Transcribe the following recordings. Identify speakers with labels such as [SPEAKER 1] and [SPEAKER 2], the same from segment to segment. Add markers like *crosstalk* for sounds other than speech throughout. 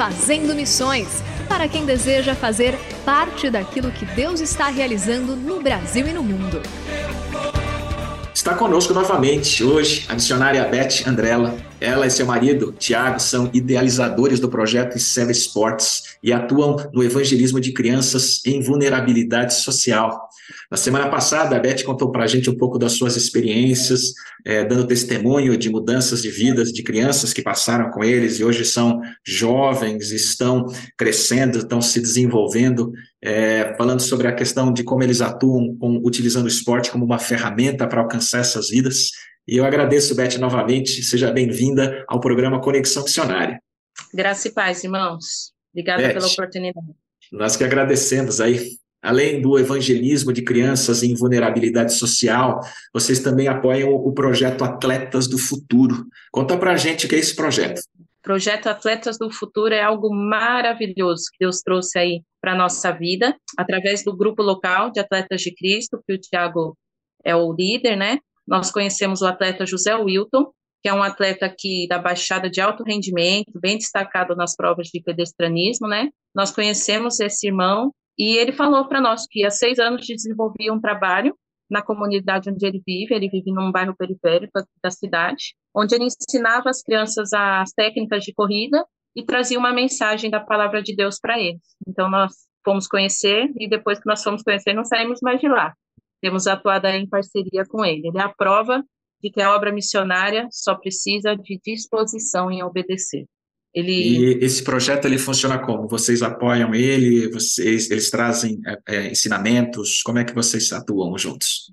[SPEAKER 1] Fazendo Missões para quem deseja fazer parte daquilo que Deus está realizando no Brasil e no mundo.
[SPEAKER 2] Está conosco novamente hoje a missionária Beth Andrella. Ela e seu marido, Tiago, são idealizadores do projeto Seven Sports e atuam no evangelismo de crianças em vulnerabilidade social. Na semana passada, a Beth contou para a gente um pouco das suas experiências, é, dando testemunho de mudanças de vidas de crianças que passaram com eles e hoje são jovens, estão crescendo, estão se desenvolvendo, é, falando sobre a questão de como eles atuam com, utilizando o esporte como uma ferramenta para alcançar essas vidas. E eu agradeço, Beth, novamente. Seja bem-vinda ao programa Conexão Missionária.
[SPEAKER 3] Graça e paz, irmãos. Obrigada Beth, pela oportunidade.
[SPEAKER 2] Nós que agradecemos aí Além do evangelismo de crianças em vulnerabilidade social, vocês também apoiam o projeto Atletas do Futuro. Conta pra gente o que é esse projeto.
[SPEAKER 3] O projeto Atletas do Futuro é algo maravilhoso que Deus trouxe aí para a nossa vida, através do grupo local de Atletas de Cristo, que o Tiago é o líder, né? Nós conhecemos o atleta José Wilton, que é um atleta aqui da Baixada de alto rendimento, bem destacado nas provas de pedestranismo, né? Nós conhecemos esse irmão e ele falou para nós que há seis anos desenvolvia um trabalho na comunidade onde ele vive, ele vive num bairro periférico da cidade, onde ele ensinava as crianças as técnicas de corrida e trazia uma mensagem da palavra de Deus para eles. Então nós fomos conhecer e depois que nós fomos conhecer não saímos mais de lá. Temos atuado em parceria com ele. Ele é a prova de que a obra missionária só precisa de disposição em obedecer.
[SPEAKER 2] Ele... E esse projeto ele funciona como? Vocês apoiam ele? Vocês eles trazem é, é, ensinamentos? Como é que vocês atuam juntos?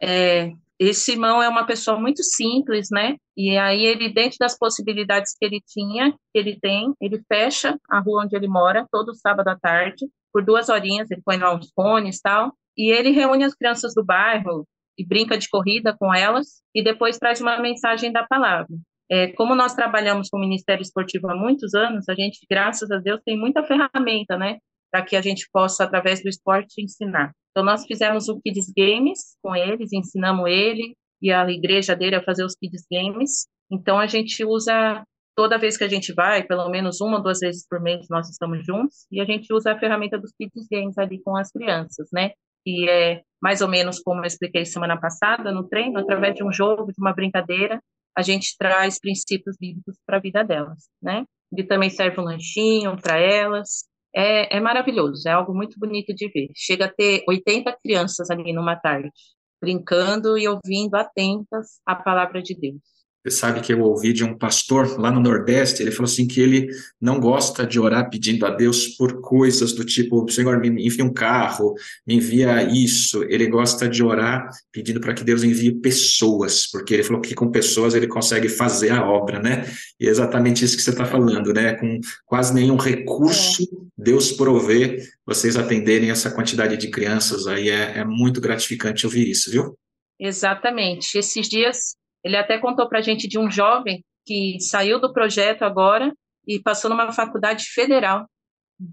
[SPEAKER 3] É, esse irmão é uma pessoa muito simples, né? E aí ele dentro das possibilidades que ele tinha, que ele tem, ele fecha a rua onde ele mora todo sábado à tarde por duas horinhas. Ele põe lá uns fones tal e ele reúne as crianças do bairro e brinca de corrida com elas e depois traz uma mensagem da palavra. É, como nós trabalhamos com o Ministério Esportivo há muitos anos, a gente, graças a Deus, tem muita ferramenta, né, para que a gente possa, através do esporte, ensinar. Então, nós fizemos o Kids Games com eles, ensinamos ele e a igreja dele a fazer os Kids Games. Então, a gente usa, toda vez que a gente vai, pelo menos uma ou duas vezes por mês, nós estamos juntos, e a gente usa a ferramenta dos Kids Games ali com as crianças, né? E é mais ou menos como eu expliquei semana passada no treino, através de um jogo, de uma brincadeira, a gente traz princípios bíblicos para a vida delas, né? E também serve um lanchinho para elas. É, é maravilhoso, é algo muito bonito de ver. Chega a ter 80 crianças ali numa tarde, brincando e ouvindo atentas a palavra de Deus.
[SPEAKER 2] Você sabe que eu ouvi de um pastor lá no Nordeste, ele falou assim que ele não gosta de orar pedindo a Deus por coisas do tipo, Senhor, me envia um carro, me envia isso. Ele gosta de orar pedindo para que Deus envie pessoas, porque ele falou que com pessoas ele consegue fazer a obra, né? E é exatamente isso que você está falando, né? Com quase nenhum recurso, Deus provê vocês atenderem essa quantidade de crianças aí. É, é muito gratificante ouvir isso, viu?
[SPEAKER 3] Exatamente. Esses dias ele até contou para a gente de um jovem que saiu do projeto agora e passou numa faculdade federal.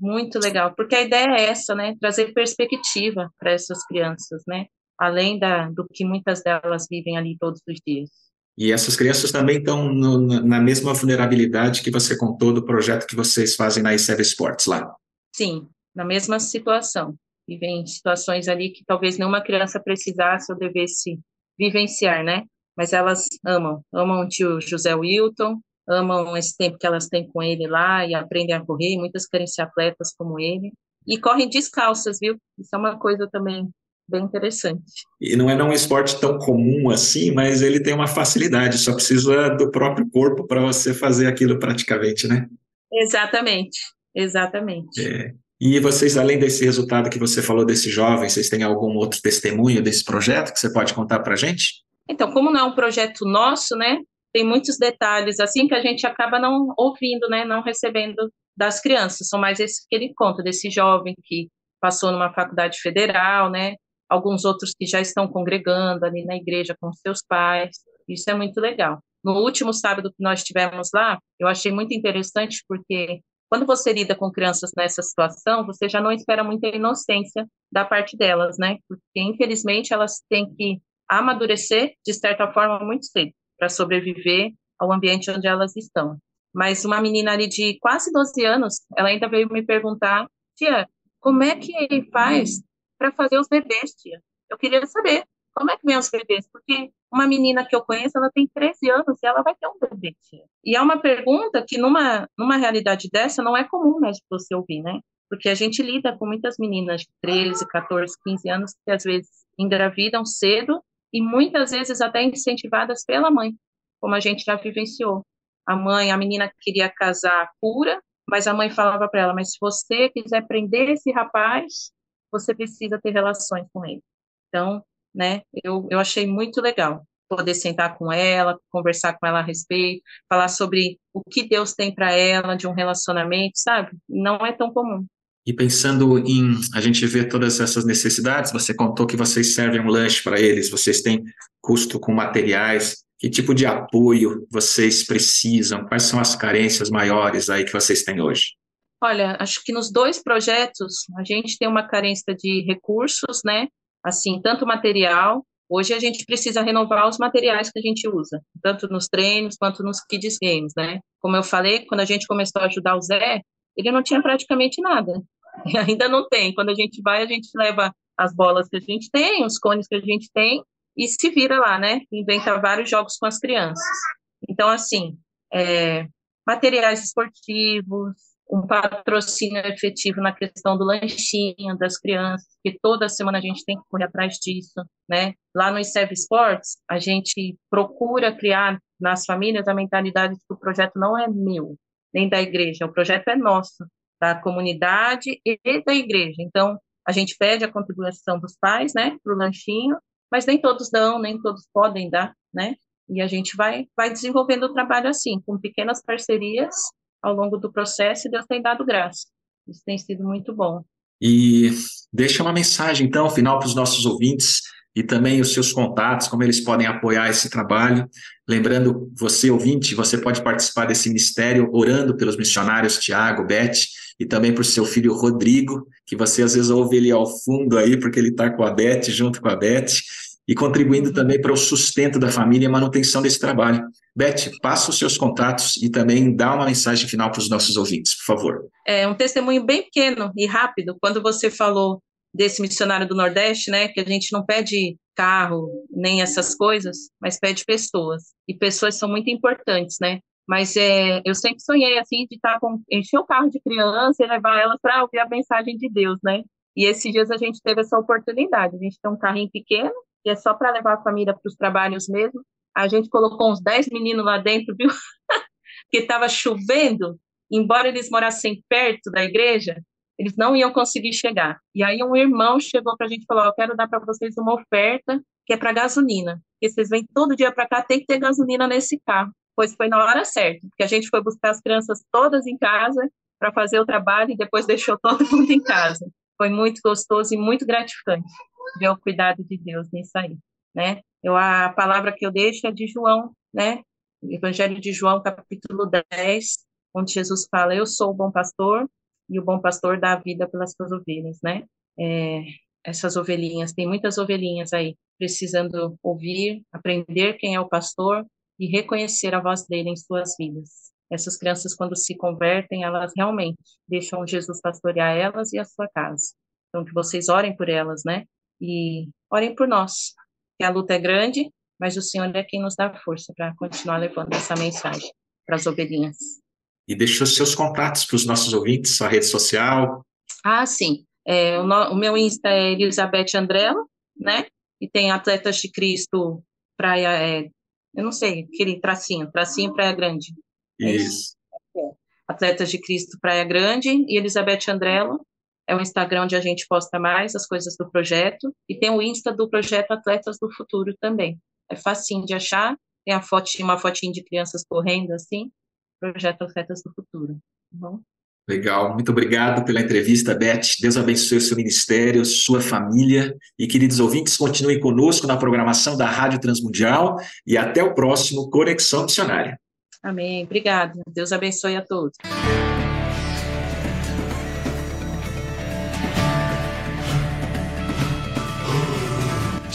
[SPEAKER 3] Muito legal, porque a ideia é essa, né? Trazer perspectiva para essas crianças, né? Além da, do que muitas delas vivem ali todos os dias.
[SPEAKER 2] E essas crianças também estão no, na mesma vulnerabilidade que você contou do projeto que vocês fazem na ICEV Sports lá.
[SPEAKER 3] Sim, na mesma situação. Vivem situações ali que talvez nenhuma criança precisasse ou devesse vivenciar, né? Mas elas amam, amam o tio José Wilton, amam esse tempo que elas têm com ele lá e aprendem a correr, muitas querem ser atletas como ele, e correm descalças, viu? Isso é uma coisa também bem interessante.
[SPEAKER 2] E não é um esporte tão comum assim, mas ele tem uma facilidade, só precisa do próprio corpo para você fazer aquilo praticamente, né?
[SPEAKER 3] Exatamente, exatamente.
[SPEAKER 2] É. E vocês, além desse resultado que você falou desse jovem, vocês têm algum outro testemunho desse projeto que você pode contar para a gente?
[SPEAKER 3] Então, como não é um projeto nosso, né, tem muitos detalhes assim que a gente acaba não ouvindo, né, não recebendo das crianças. São mais esse que ele conta desse jovem que passou numa faculdade federal, né, alguns outros que já estão congregando ali na igreja com seus pais. Isso é muito legal. No último sábado que nós tivemos lá, eu achei muito interessante porque quando você lida com crianças nessa situação, você já não espera muita inocência da parte delas, né? Porque infelizmente elas têm que amadurecer de certa forma muito cedo para sobreviver ao ambiente onde elas estão. Mas uma menina ali de quase 12 anos, ela ainda veio me perguntar, tia, como é que faz para fazer os bebês, tia? Eu queria saber como é que vem os bebês, porque uma menina que eu conheço, ela tem 13 anos e ela vai ter um bebê, tia. E é uma pergunta que numa, numa realidade dessa não é comum de você ouvir, né? Porque a gente lida com muitas meninas de 13, 14, 15 anos que às vezes engravidam cedo e muitas vezes até incentivadas pela mãe, como a gente já vivenciou. A mãe, a menina queria casar pura, mas a mãe falava para ela: Mas se você quiser prender esse rapaz, você precisa ter relações com ele. Então, né, eu, eu achei muito legal poder sentar com ela, conversar com ela a respeito, falar sobre o que Deus tem para ela de um relacionamento, sabe? Não é tão comum.
[SPEAKER 2] E pensando em a gente ver todas essas necessidades, você contou que vocês servem um lanche para eles, vocês têm custo com materiais. Que tipo de apoio vocês precisam? Quais são as carências maiores aí que vocês têm hoje?
[SPEAKER 3] Olha, acho que nos dois projetos a gente tem uma carência de recursos, né? Assim, tanto material. Hoje a gente precisa renovar os materiais que a gente usa, tanto nos treinos quanto nos kids games, né? Como eu falei, quando a gente começou a ajudar o Zé, ele não tinha praticamente nada. *laughs* ainda não tem. Quando a gente vai, a gente leva as bolas que a gente tem, os cones que a gente tem e se vira lá, né? Inventa vários jogos com as crianças. Então, assim, é, materiais esportivos, um patrocínio efetivo na questão do lanchinho das crianças, que toda semana a gente tem que correr atrás disso, né? Lá no Serve Sports, a gente procura criar nas famílias a mentalidade de que o projeto não é meu, nem da igreja, o projeto é nosso da comunidade e da igreja. Então, a gente pede a contribuição dos pais, né, para o lanchinho, mas nem todos dão, nem todos podem dar, né? E a gente vai, vai desenvolvendo o trabalho assim, com pequenas parcerias ao longo do processo, e Deus tem dado graça. Isso tem sido muito bom.
[SPEAKER 2] E deixa uma mensagem, então, final para os nossos ouvintes e também os seus contatos, como eles podem apoiar esse trabalho. Lembrando, você ouvinte, você pode participar desse mistério orando pelos missionários Tiago, Beth e também por seu filho Rodrigo, que você às vezes ouve ele ao fundo aí, porque ele está com a Beth, junto com a Beth, e contribuindo também para o sustento da família e a manutenção desse trabalho. Beth, passa os seus contatos e também dá uma mensagem final para os nossos ouvintes, por favor.
[SPEAKER 3] É um testemunho bem pequeno e rápido. Quando você falou desse missionário do Nordeste, né, que a gente não pede carro nem essas coisas, mas pede pessoas. E pessoas são muito importantes, né? Mas é, eu sempre sonhei assim de estar com encher o carro de criança e levar elas para ouvir a mensagem de Deus, né? E esses dias a gente teve essa oportunidade. A gente tem um carrinho pequeno, que é só para levar a família para os trabalhos mesmo. A gente colocou uns 10 meninos lá dentro, viu? *laughs* que estava chovendo, embora eles morassem perto da igreja, eles não iam conseguir chegar. E aí um irmão chegou para a gente e falou: Eu quero dar para vocês uma oferta que é para gasolina. Porque vocês vêm todo dia para cá, tem que ter gasolina nesse carro. Pois foi na hora certa, porque a gente foi buscar as crianças todas em casa para fazer o trabalho e depois *laughs* deixou todo mundo em casa. Foi muito gostoso e muito gratificante ver o cuidado de Deus nisso aí, né? Eu, a palavra que eu deixo é de João, né? Evangelho de João, capítulo 10, onde Jesus fala: Eu sou o bom pastor, e o bom pastor dá a vida pelas suas ovelhas, né? É, essas ovelhinhas, tem muitas ovelhinhas aí precisando ouvir, aprender quem é o pastor e reconhecer a voz dele em suas vidas. Essas crianças, quando se convertem, elas realmente deixam Jesus pastorear elas e a sua casa. Então, que vocês orem por elas, né? E orem por nós, que a luta é grande, mas o Senhor é quem nos dá força para continuar levando essa mensagem para as ovelhinhas.
[SPEAKER 2] E deixou seus contatos para os nossos ouvintes, sua rede social.
[SPEAKER 3] Ah, sim. É, o, no, o, meu Insta é Elizabeth Andrella, né? E tem Atletas de Cristo Praia, é, eu não sei, aquele tracinho, tracinho Praia Grande.
[SPEAKER 2] É isso.
[SPEAKER 3] É. Atletas de Cristo Praia Grande e Elizabeth Andrella. É o Instagram onde a gente posta mais as coisas do projeto. E tem o Insta do projeto Atletas do Futuro também. É facinho de achar. Tem a fotinha, uma fotinha de crianças correndo assim. Projeto Atletas do Futuro. Tá bom?
[SPEAKER 2] Legal, muito obrigado pela entrevista, Beth. Deus abençoe o seu ministério, sua família. E queridos ouvintes, continuem conosco na programação da Rádio Transmundial e até o próximo Conexão Missionária.
[SPEAKER 3] Amém. Obrigado. Deus abençoe a todos.